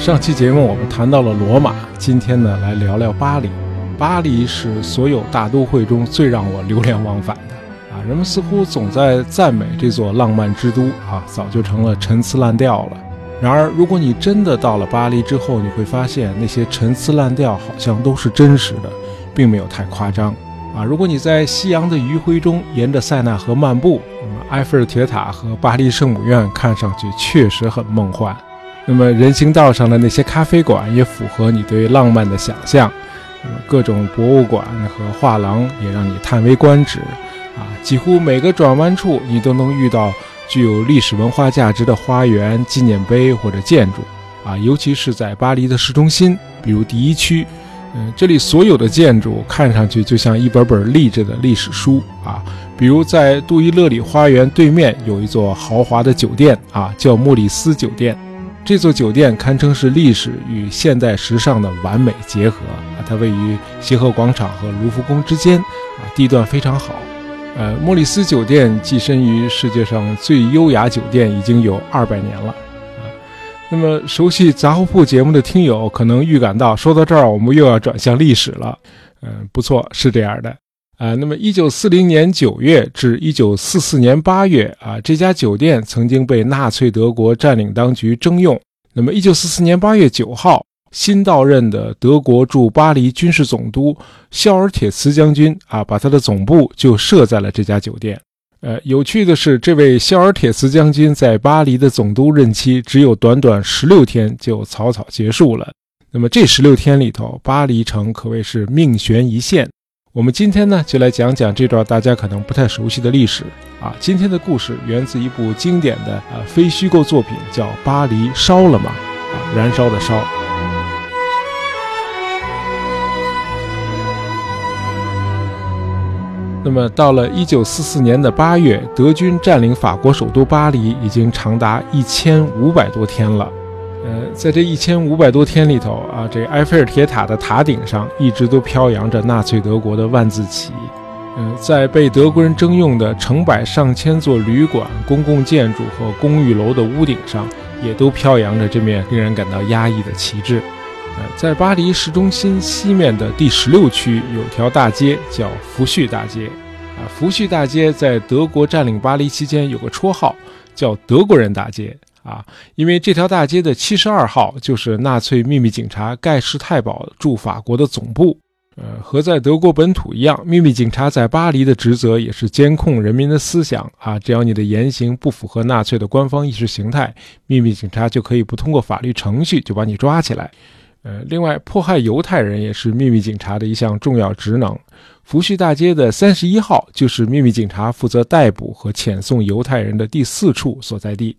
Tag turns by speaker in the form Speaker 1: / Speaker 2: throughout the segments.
Speaker 1: 上期节目我们谈到了罗马，今天呢来聊聊巴黎。巴黎是所有大都会中最让我流连忘返的啊！人们似乎总在赞美这座浪漫之都啊，早就成了陈词滥调了。然而，如果你真的到了巴黎之后，你会发现那些陈词滥调好像都是真实的，并没有太夸张啊！如果你在夕阳的余晖中沿着塞纳河漫步，那么埃菲尔铁塔和巴黎圣母院看上去确实很梦幻。那么人行道上的那些咖啡馆也符合你对浪漫的想象，各种博物馆和画廊也让你叹为观止啊！几乎每个转弯处你都能遇到。具有历史文化价值的花园、纪念碑或者建筑，啊，尤其是在巴黎的市中心，比如第一区，嗯，这里所有的建筑看上去就像一本本立着的历史书啊。比如在杜伊勒里花园对面有一座豪华的酒店啊，叫莫里斯酒店。这座酒店堪称是历史与现代时尚的完美结合啊。它位于协和广场和卢浮宫之间啊，地段非常好。呃，莫里斯酒店跻身于世界上最优雅酒店已经有二百年了啊。那么，熟悉杂货铺节目的听友可能预感到，说到这儿我们又要转向历史了。嗯，不错，是这样的啊。那么，一九四零年九月至一九四四年八月啊，这家酒店曾经被纳粹德国占领当局征用。那么，一九四四年八月九号。新到任的德国驻巴黎军事总督肖尔铁茨将军啊，把他的总部就设在了这家酒店。呃，有趣的是，这位肖尔铁茨将军在巴黎的总督任期只有短短十六天就草草结束了。那么这十六天里头，巴黎城可谓是命悬一线。我们今天呢，就来讲讲这段大家可能不太熟悉的历史啊。今天的故事源自一部经典的啊非虚构作品，叫《巴黎烧了吗》啊，燃烧的烧。那么，到了一九四四年的八月，德军占领法国首都巴黎已经长达一千五百多天了。呃，在这一千五百多天里头啊，这埃菲尔铁塔的塔顶上一直都飘扬着纳粹德国的万字旗。嗯，在被德国人征用的成百上千座旅馆、公共建筑和公寓楼的屋顶上，也都飘扬着这面令人感到压抑的旗帜。呃在巴黎市中心西面的第十六区有条大街叫福煦大街，啊，福煦大街在德国占领巴黎期间有个绰号叫德国人大街，啊，因为这条大街的七十二号就是纳粹秘密警察盖世太保驻法国的总部，呃，和在德国本土一样，秘密警察在巴黎的职责也是监控人民的思想，啊，只要你的言行不符合纳粹的官方意识形态，秘密警察就可以不通过法律程序就把你抓起来。呃，另外，迫害犹太人也是秘密警察的一项重要职能。福煦大街的三十一号就是秘密警察负责逮捕和遣送犹太人的第四处所在地。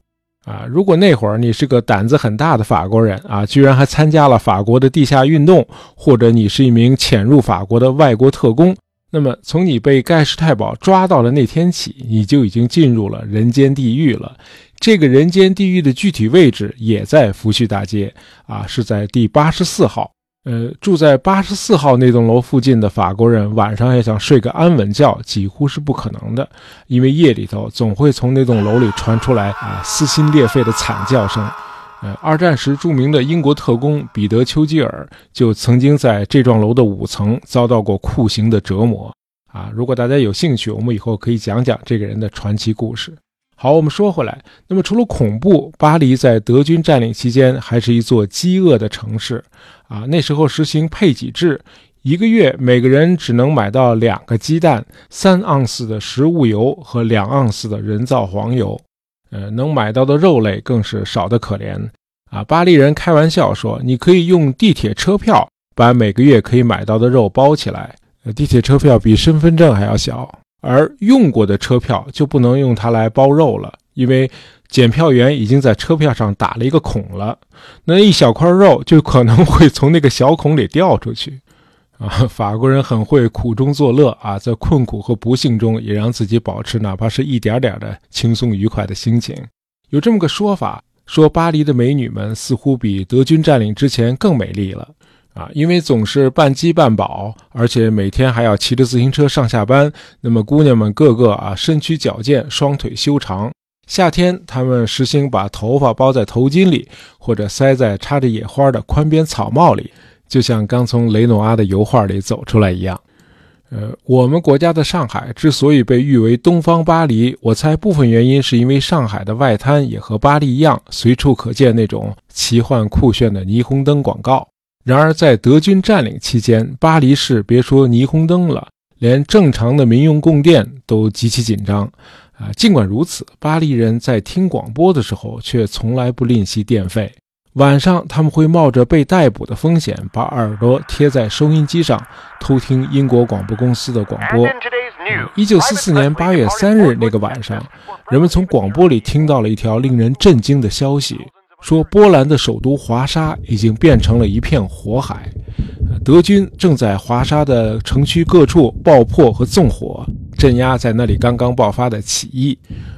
Speaker 1: 啊，如果那会儿你是个胆子很大的法国人啊，居然还参加了法国的地下运动，或者你是一名潜入法国的外国特工。那么，从你被盖世太保抓到的那天起，你就已经进入了人间地狱了。这个人间地狱的具体位置也在福煦大街啊，是在第八十四号。呃，住在八十四号那栋楼附近的法国人，晚上要想睡个安稳觉，几乎是不可能的，因为夜里头总会从那栋楼里传出来啊撕心裂肺的惨叫声。呃，二战时著名的英国特工彼得·丘吉尔就曾经在这幢楼的五层遭到过酷刑的折磨。啊，如果大家有兴趣，我们以后可以讲讲这个人的传奇故事。好，我们说回来，那么除了恐怖，巴黎在德军占领期间还是一座饥饿的城市。啊，那时候实行配给制，一个月每个人只能买到两个鸡蛋、三盎司的食物油和两盎司的人造黄油。呃，能买到的肉类更是少得可怜啊！巴黎人开玩笑说：“你可以用地铁车票把每个月可以买到的肉包起来。”呃，地铁车票比身份证还要小，而用过的车票就不能用它来包肉了，因为检票员已经在车票上打了一个孔了，那一小块肉就可能会从那个小孔里掉出去。啊，法国人很会苦中作乐啊，在困苦和不幸中也让自己保持哪怕是一点点的轻松愉快的心情。有这么个说法，说巴黎的美女们似乎比德军占领之前更美丽了啊，因为总是半饥半饱，而且每天还要骑着自行车上下班。那么姑娘们个个啊身躯矫健，双腿修长，夏天，她们实行把头发包在头巾里，或者塞在插着野花的宽边草帽里，就像刚从雷诺阿的油画里走出来一样。呃，我们国家的上海之所以被誉为“东方巴黎”，我猜部分原因是因为上海的外滩也和巴黎一样，随处可见那种奇幻酷炫的霓虹灯广告。然而，在德军占领期间，巴黎市别说霓虹灯了，连正常的民用供电都极其紧张。啊，尽管如此，巴黎人在听广播的时候却从来不吝惜电费。晚上，他们会冒着被逮捕的风险，把耳朵贴在收音机上，偷听英国广播公司的广播。一九四四年八月三日那个晚上，人们从广播里听到了一条令人震惊的消息，说波兰的首都华沙已经变成了一片火海，德军正在华沙的城区各处爆破和纵火，镇压在那里刚刚爆发的起义。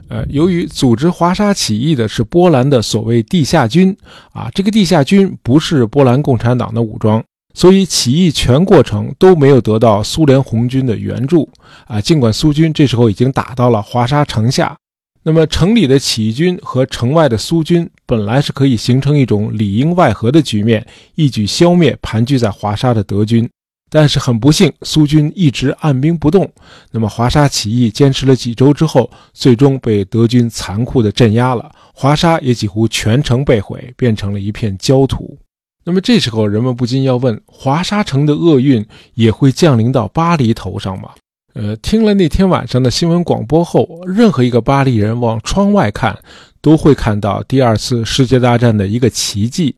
Speaker 1: 呃，由于组织华沙起义的是波兰的所谓地下军啊，这个地下军不是波兰共产党的武装，所以起义全过程都没有得到苏联红军的援助啊。尽管苏军这时候已经打到了华沙城下，那么城里的起义军和城外的苏军本来是可以形成一种里应外合的局面，一举消灭盘踞在华沙的德军。但是很不幸，苏军一直按兵不动。那么华沙起义坚持了几周之后，最终被德军残酷的镇压了。华沙也几乎全城被毁，变成了一片焦土。那么这时候，人们不禁要问：华沙城的厄运也会降临到巴黎头上吗？呃，听了那天晚上的新闻广播后，任何一个巴黎人往窗外看，都会看到第二次世界大战的一个奇迹。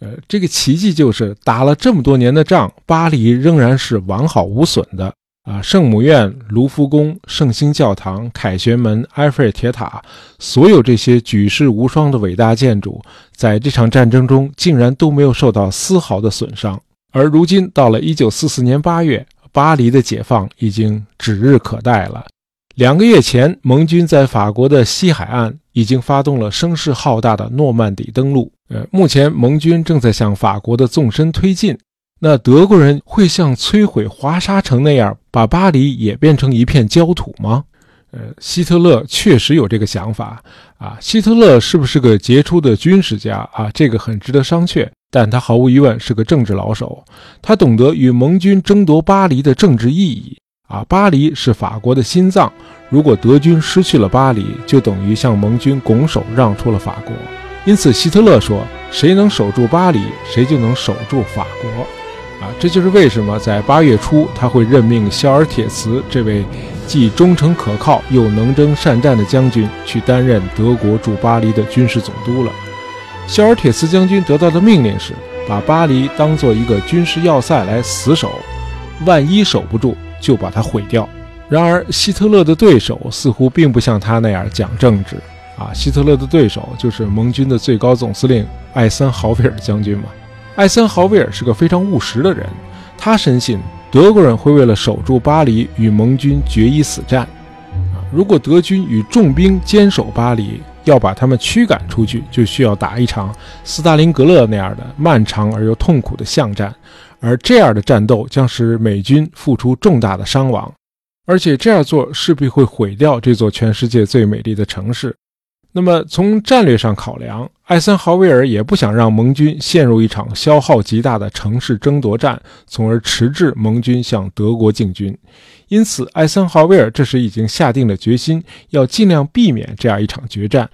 Speaker 1: 呃，这个奇迹就是打了这么多年的仗，巴黎仍然是完好无损的啊！圣母院、卢浮宫、圣心教堂、凯旋门、埃菲尔铁塔，所有这些举世无双的伟大建筑，在这场战争中竟然都没有受到丝毫的损伤。而如今到了1944年8月，巴黎的解放已经指日可待了。两个月前，盟军在法国的西海岸已经发动了声势浩大的诺曼底登陆。呃，目前盟军正在向法国的纵深推进。那德国人会像摧毁华沙城那样，把巴黎也变成一片焦土吗？呃，希特勒确实有这个想法啊。希特勒是不是个杰出的军事家啊？这个很值得商榷。但他毫无疑问是个政治老手，他懂得与盟军争夺巴黎的政治意义。啊，巴黎是法国的心脏。如果德军失去了巴黎，就等于向盟军拱手让出了法国。因此，希特勒说：“谁能守住巴黎，谁就能守住法国。”啊，这就是为什么在八月初他会任命肖尔铁茨这位既忠诚可靠又能征善战的将军去担任德国驻巴黎的军事总督了。肖尔铁斯将军得到的命令是把巴黎当做一个军事要塞来死守，万一守不住。就把它毁掉。然而，希特勒的对手似乎并不像他那样讲政治啊。希特勒的对手就是盟军的最高总司令艾森豪威尔将军嘛。艾森豪威尔是个非常务实的人，他深信德国人会为了守住巴黎与盟军决一死战啊。如果德军与重兵坚守巴黎，要把他们驱赶出去，就需要打一场斯大林格勒那样的漫长而又痛苦的巷战。而这样的战斗将使美军付出重大的伤亡，而且这样做势必会毁掉这座全世界最美丽的城市。那么，从战略上考量，艾森豪威尔也不想让盟军陷入一场消耗极大的城市争夺战，从而迟滞盟军向德国进军。因此，艾森豪威尔这时已经下定了决心，要尽量避免这样一场决战。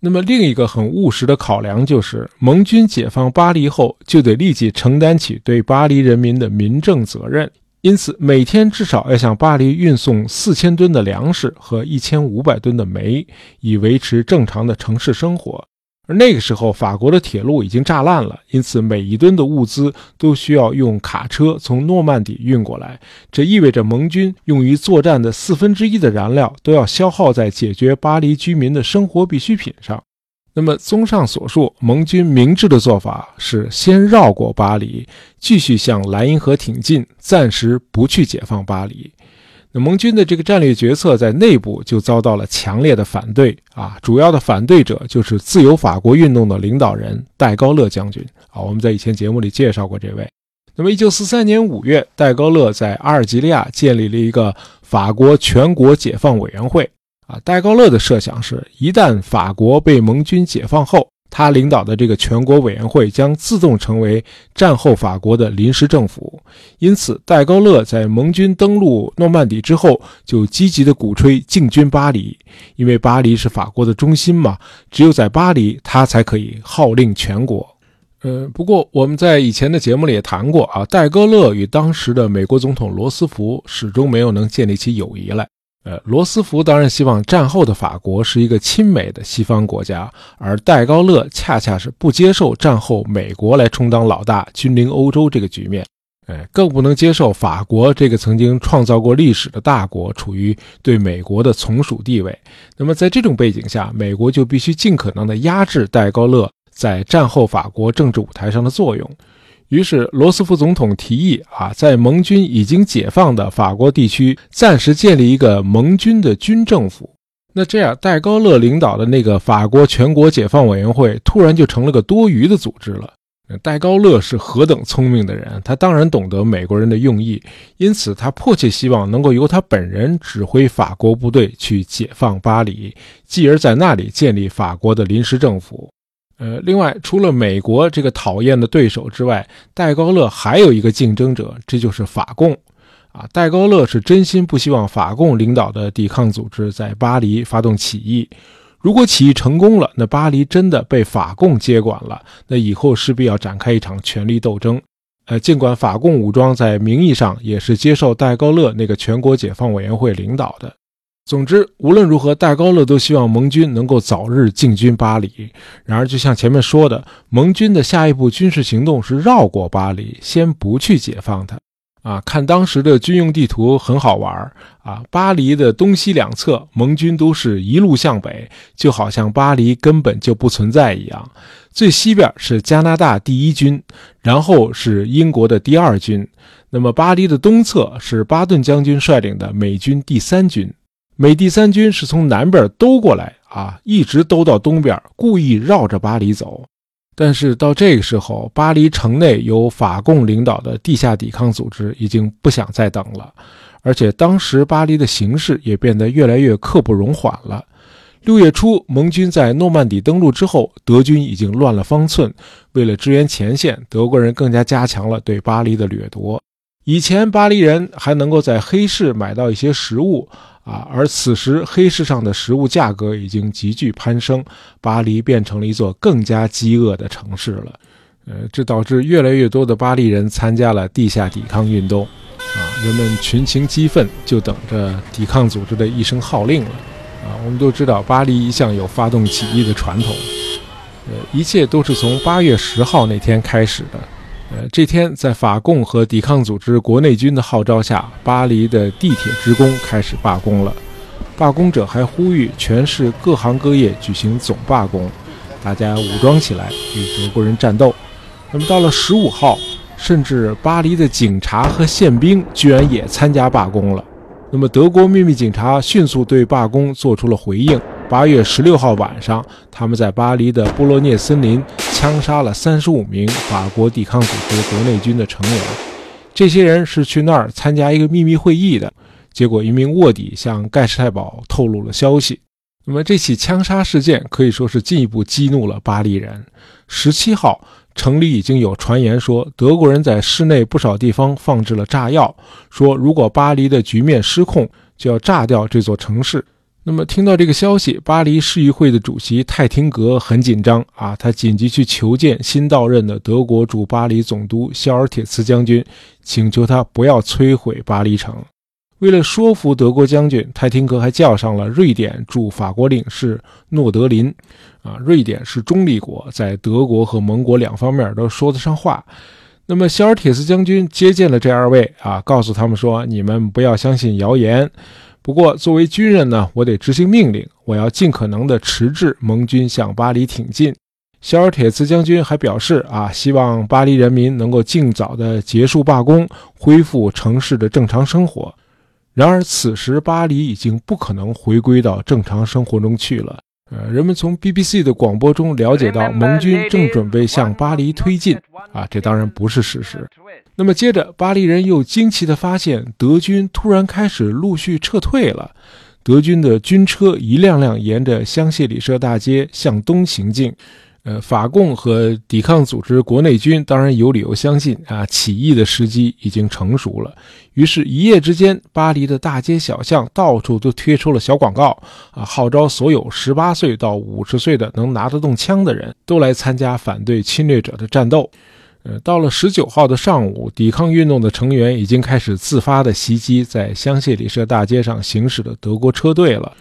Speaker 1: 那么另一个很务实的考量就是，盟军解放巴黎后，就得立即承担起对巴黎人民的民政责任，因此每天至少要向巴黎运送四千吨的粮食和一千五百吨的煤，以维持正常的城市生活。而那个时候，法国的铁路已经炸烂了，因此每一吨的物资都需要用卡车从诺曼底运过来。这意味着盟军用于作战的四分之一的燃料都要消耗在解决巴黎居民的生活必需品上。那么，综上所述，盟军明智的做法是先绕过巴黎，继续向莱茵河挺进，暂时不去解放巴黎。那盟军的这个战略决策在内部就遭到了强烈的反对啊！主要的反对者就是自由法国运动的领导人戴高乐将军啊。我们在以前节目里介绍过这位。那么，一九四三年五月，戴高乐在阿尔及利亚建立了一个法国全国解放委员会啊，戴高乐的设想是，一旦法国被盟军解放后，他领导的这个全国委员会将自动成为战后法国的临时政府。因此，戴高乐在盟军登陆诺曼底之后，就积极地鼓吹进军巴黎，因为巴黎是法国的中心嘛，只有在巴黎，他才可以号令全国。呃，不过我们在以前的节目里也谈过啊，戴高乐与当时的美国总统罗斯福始终没有能建立起友谊来。呃，罗斯福当然希望战后的法国是一个亲美的西方国家，而戴高乐恰恰是不接受战后美国来充当老大、君临欧洲这个局面。哎，更不能接受法国这个曾经创造过历史的大国处于对美国的从属地位。那么在这种背景下，美国就必须尽可能的压制戴高乐。在战后法国政治舞台上的作用，于是罗斯福总统提议啊，在盟军已经解放的法国地区暂时建立一个盟军的军政府。那这样，戴高乐领导的那个法国全国解放委员会突然就成了个多余的组织了。戴高乐是何等聪明的人，他当然懂得美国人的用意，因此他迫切希望能够由他本人指挥法国部队去解放巴黎，继而在那里建立法国的临时政府。呃，另外，除了美国这个讨厌的对手之外，戴高乐还有一个竞争者，这就是法共。啊，戴高乐是真心不希望法共领导的抵抗组织在巴黎发动起义。如果起义成功了，那巴黎真的被法共接管了，那以后势必要展开一场权力斗争。呃，尽管法共武装在名义上也是接受戴高乐那个全国解放委员会领导的。总之，无论如何，戴高乐都希望盟军能够早日进军巴黎。然而，就像前面说的，盟军的下一步军事行动是绕过巴黎，先不去解放它。啊，看当时的军用地图很好玩啊！巴黎的东西两侧，盟军都是一路向北，就好像巴黎根本就不存在一样。最西边是加拿大第一军，然后是英国的第二军。那么，巴黎的东侧是巴顿将军率领的美军第三军。美第三军是从南边兜过来啊，一直兜到东边，故意绕着巴黎走。但是到这个时候，巴黎城内由法共领导的地下抵抗组织已经不想再等了，而且当时巴黎的形势也变得越来越刻不容缓了。六月初，盟军在诺曼底登陆之后，德军已经乱了方寸。为了支援前线，德国人更加加强了对巴黎的掠夺。以前，巴黎人还能够在黑市买到一些食物。啊，而此时黑市上的食物价格已经急剧攀升，巴黎变成了一座更加饥饿的城市了。呃，这导致越来越多的巴黎人参加了地下抵抗运动。啊，人们群情激愤，就等着抵抗组织的一声号令了。啊，我们都知道巴黎一向有发动起义的传统。呃，一切都是从八月十号那天开始的。呃，这天在法共和抵抗组织国内军的号召下，巴黎的地铁职工开始罢工了。罢工者还呼吁全市各行各业举行总罢工，大家武装起来与德国人战斗。那么到了十五号，甚至巴黎的警察和宪兵居然也参加罢工了。那么德国秘密警察迅速对罢工做出了回应。八月十六号晚上，他们在巴黎的布洛涅森林枪杀了三十五名法国抵抗组织国内军的成员。这些人是去那儿参加一个秘密会议的。结果，一名卧底向盖世太保透露了消息。那么，这起枪杀事件可以说是进一步激怒了巴黎人。十七号，城里已经有传言说，德国人在市内不少地方放置了炸药，说如果巴黎的局面失控，就要炸掉这座城市。那么，听到这个消息，巴黎市议会的主席泰廷格很紧张啊，他紧急去求见新到任的德国驻巴黎总督肖尔铁茨将军，请求他不要摧毁巴黎城。为了说服德国将军，泰廷格还叫上了瑞典驻法国领事诺德林。啊，瑞典是中立国，在德国和盟国两方面都说得上话。那么，肖尔铁茨将军接见了这二位啊，告诉他们说：“你们不要相信谣言。”不过，作为军人呢，我得执行命令，我要尽可能的迟滞盟军向巴黎挺进。肖尔铁茨将军还表示啊，希望巴黎人民能够尽早的结束罢工，恢复城市的正常生活。然而，此时巴黎已经不可能回归到正常生活中去了。呃，人们从 BBC 的广播中了解到，盟军正准备向巴黎推进。啊，这当然不是事实。那么接着，巴黎人又惊奇地发现，德军突然开始陆续撤退了。德军的军车一辆辆沿着香榭里舍大街向东行进。呃，法共和抵抗组织国内军当然有理由相信啊，起义的时机已经成熟了。于是，一夜之间，巴黎的大街小巷到处都贴出了小广告啊，号召所有十八岁到五十岁的能拿得动枪的人都来参加反对侵略者的战斗。呃，到了十九号的上午，抵抗运动的成员已经开始自发的袭击在香榭里舍大街上行驶的德国车队了。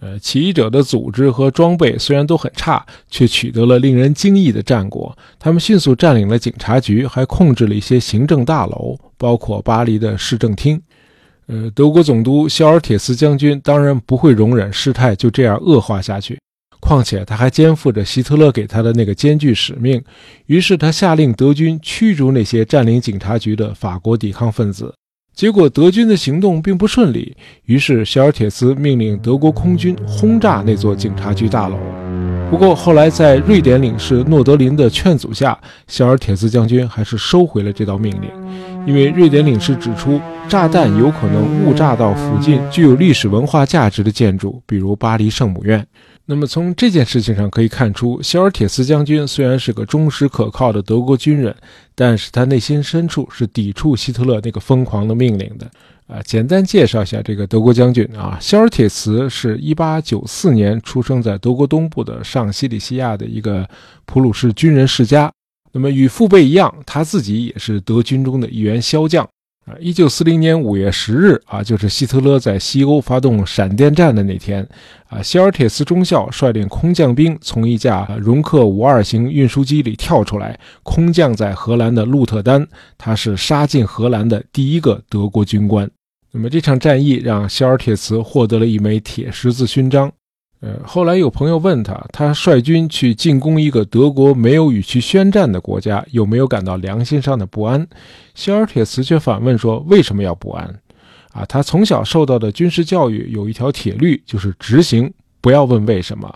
Speaker 1: 呃，起义者的组织和装备虽然都很差，却取得了令人惊异的战果。他们迅速占领了警察局，还控制了一些行政大楼，包括巴黎的市政厅。呃，德国总督肖尔铁斯将军当然不会容忍事态就这样恶化下去，况且他还肩负着希特勒给他的那个艰巨使命。于是他下令德军驱逐那些占领警察局的法国抵抗分子。结果德军的行动并不顺利，于是肖尔铁斯命令德国空军轰炸那座警察局大楼。不过后来在瑞典领事诺德林的劝阻下，肖尔铁斯将军还是收回了这道命令，因为瑞典领事指出，炸弹有可能误炸到附近具有历史文化价值的建筑，比如巴黎圣母院。那么从这件事情上可以看出，肖尔铁斯将军虽然是个忠实可靠的德国军人，但是他内心深处是抵触希特勒那个疯狂的命令的。啊，简单介绍一下这个德国将军啊，肖尔铁茨是一八九四年出生在德国东部的上西里西亚的一个普鲁士军人世家。那么与父辈一样，他自己也是德军中的一员骁将。啊，一九四零年五月十日啊，就是希特勒在西欧发动闪电战的那天啊，肖尔铁斯中校率领空降兵从一架容克五二型运输机里跳出来，空降在荷兰的鹿特丹，他是杀进荷兰的第一个德国军官。那么这场战役让肖尔铁茨获得了一枚铁十字勋章。呃，后来有朋友问他，他率军去进攻一个德国没有与其宣战的国家，有没有感到良心上的不安？肖尔铁茨却反问说：“为什么要不安？啊，他从小受到的军事教育有一条铁律，就是执行，不要问为什么。”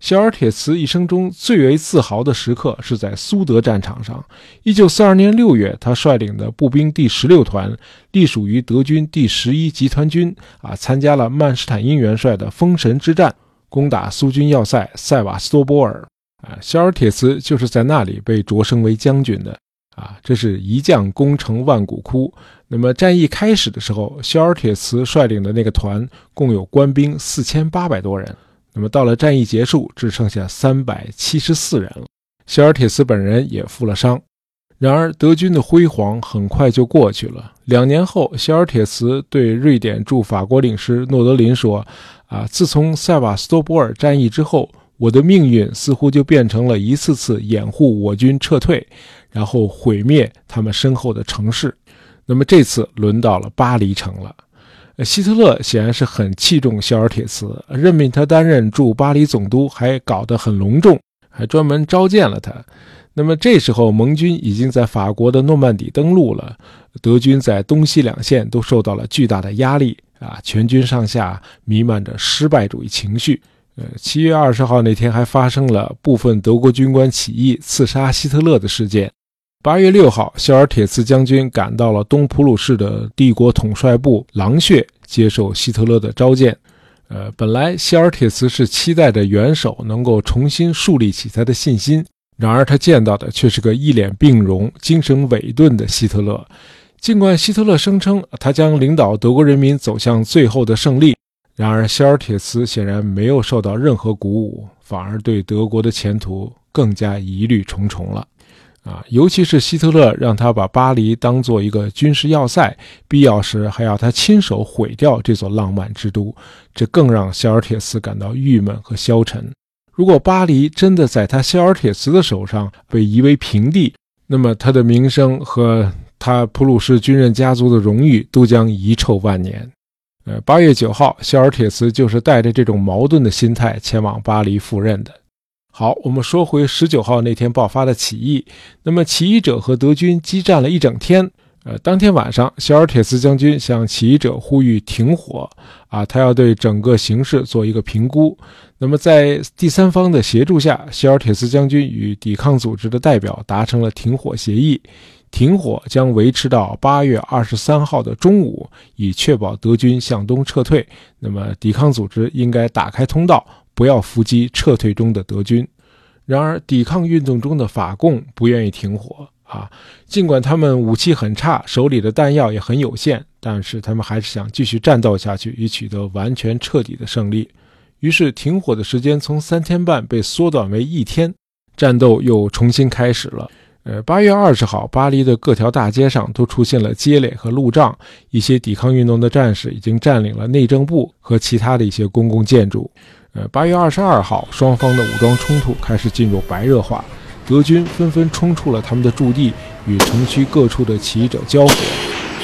Speaker 1: 肖尔铁茨一生中最为自豪的时刻是在苏德战场上。1942年6月，他率领的步兵第十六团，隶属于德军第十一集团军，啊，参加了曼施坦因元帅的封神之战。攻打苏军要塞塞瓦斯托波尔，啊，肖尔铁茨就是在那里被擢升为将军的，啊，这是一将功成万骨枯。那么战役开始的时候，肖尔铁茨率领的那个团共有官兵四千八百多人，那么到了战役结束，只剩下三百七十四人了。肖尔铁茨本人也负了伤。然而，德军的辉煌很快就过去了。两年后，肖尔铁茨对瑞典驻法国领事诺德林说：“啊，自从塞瓦斯托波尔战役之后，我的命运似乎就变成了一次次掩护我军撤退，然后毁灭他们身后的城市。那么这次轮到了巴黎城了。希特勒显然是很器重肖尔铁茨，任命他担任驻巴黎总督，还搞得很隆重，还专门召见了他。”那么这时候，盟军已经在法国的诺曼底登陆了，德军在东西两线都受到了巨大的压力啊，全军上下弥漫着失败主义情绪。呃，七月二十号那天还发生了部分德国军官起义刺杀希特勒的事件。八月六号，肖尔铁茨将军赶到了东普鲁士的帝国统帅部狼穴，接受希特勒的召见。呃，本来肖尔铁茨是期待着元首能够重新树立起他的信心。然而，他见到的却是个一脸病容、精神萎顿的希特勒。尽管希特勒声称他将领导德国人民走向最后的胜利，然而肖尔铁茨显然没有受到任何鼓舞，反而对德国的前途更加疑虑重重了。啊，尤其是希特勒让他把巴黎当做一个军事要塞，必要时还要他亲手毁掉这座浪漫之都，这更让肖尔铁茨感到郁闷和消沉。如果巴黎真的在他肖尔铁茨的手上被夷为平地，那么他的名声和他普鲁士军人家族的荣誉都将遗臭万年。呃，八月九号，肖尔铁茨就是带着这种矛盾的心态前往巴黎赴任的。好，我们说回十九号那天爆发的起义，那么起义者和德军激战了一整天。呃，当天晚上，肖尔铁斯将军向起义者呼吁停火，啊，他要对整个形势做一个评估。那么，在第三方的协助下，肖尔铁斯将军与抵抗组织的代表达成了停火协议。停火将维持到八月二十三号的中午，以确保德军向东撤退。那么，抵抗组织应该打开通道，不要伏击撤退中的德军。然而，抵抗运动中的法共不愿意停火啊！尽管他们武器很差，手里的弹药也很有限，但是他们还是想继续战斗下去，以取得完全彻底的胜利。于是，停火的时间从三天半被缩短为一天，战斗又重新开始了。呃，八月二十号，巴黎的各条大街上都出现了街垒和路障，一些抵抗运动的战士已经占领了内政部和其他的一些公共建筑。呃，八月二十二号，双方的武装冲突开始进入白热化，德军纷纷冲出了他们的驻地，与城区各处的起义者交火。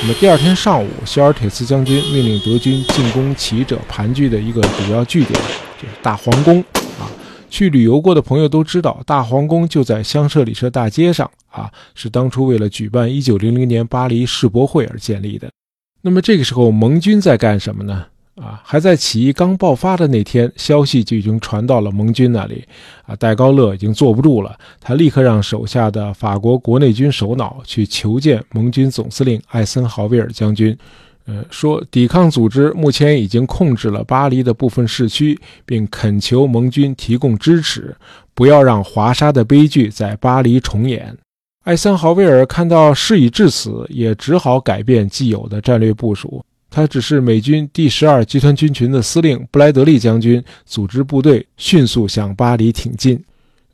Speaker 1: 那么第二天上午，肖尔铁斯将军命令德军进攻起义者盘踞的一个主要据点，就是大皇宫啊。去旅游过的朋友都知道，大皇宫就在香榭里舍大街上啊，是当初为了举办1900年巴黎世博会而建立的。那么这个时候，盟军在干什么呢？啊，还在起义刚爆发的那天，消息就已经传到了盟军那里。啊，戴高乐已经坐不住了，他立刻让手下的法国国内军首脑去求见盟军总司令艾森豪威尔将军。呃，说抵抗组织目前已经控制了巴黎的部分市区，并恳求盟军提供支持，不要让华沙的悲剧在巴黎重演。艾森豪威尔看到事已至此，也只好改变既有的战略部署。他只是美军第十二集团军群的司令布莱德利将军，组织部队迅速向巴黎挺进。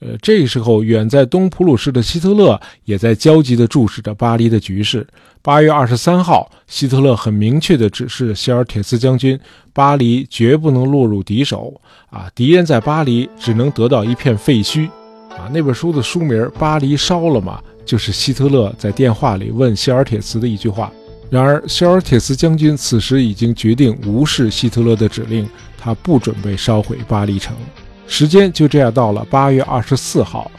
Speaker 1: 呃，这个时候，远在东普鲁士的希特勒也在焦急地注视着巴黎的局势。八月二十三号，希特勒很明确地指示希尔铁斯将军，巴黎绝不能落入敌手。啊，敌人在巴黎只能得到一片废墟。啊，那本书的书名《巴黎烧了吗》，就是希特勒在电话里问希尔铁茨的一句话。然而，肖尔铁斯将军此时已经决定无视希特勒的指令，他不准备烧毁巴黎城。时间就这样到了八月二十四号，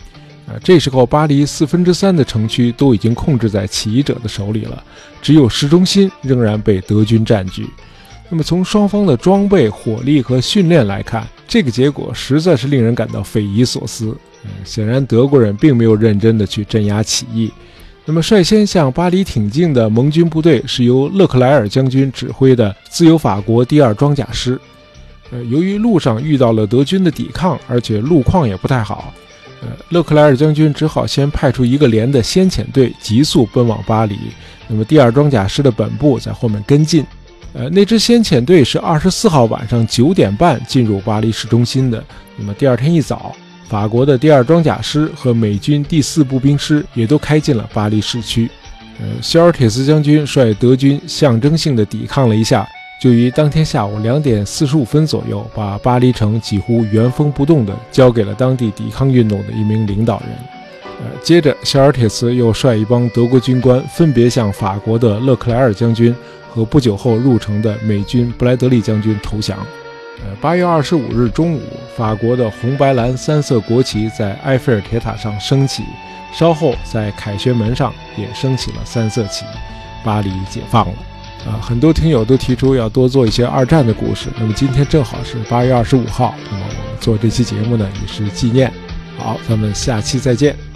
Speaker 1: 啊，这时候巴黎四分之三的城区都已经控制在起义者的手里了，只有市中心仍然被德军占据。那么从双方的装备、火力和训练来看，这个结果实在是令人感到匪夷所思。嗯，显然德国人并没有认真的去镇压起义。那么率先向巴黎挺进的盟军部队是由勒克莱尔将军指挥的自由法国第二装甲师。呃，由于路上遇到了德军的抵抗，而且路况也不太好，呃，勒克莱尔将军只好先派出一个连的先遣队急速奔往巴黎。那么第二装甲师的本部在后面跟进。呃，那支先遣队是二十四号晚上九点半进入巴黎市中心的。那么第二天一早，法国的第二装甲师和美军第四步兵师也都开进了巴黎市区。呃，肖尔铁斯将军率德军象征性的抵抗了一下。就于当天下午两点四十五分左右，把巴黎城几乎原封不动地交给了当地抵抗运动的一名领导人。呃，接着，肖尔铁茨又率一帮德国军官分别向法国的勒克莱尔将军和不久后入城的美军布莱德利将军投降。呃，八月二十五日中午，法国的红白蓝三色国旗在埃菲尔铁塔上升起，稍后在凯旋门上也升起了三色旗，巴黎解放了。啊，很多听友都提出要多做一些二战的故事。那么今天正好是八月二十五号，那么我们做这期节目呢，也是纪念。好，咱们下期再见。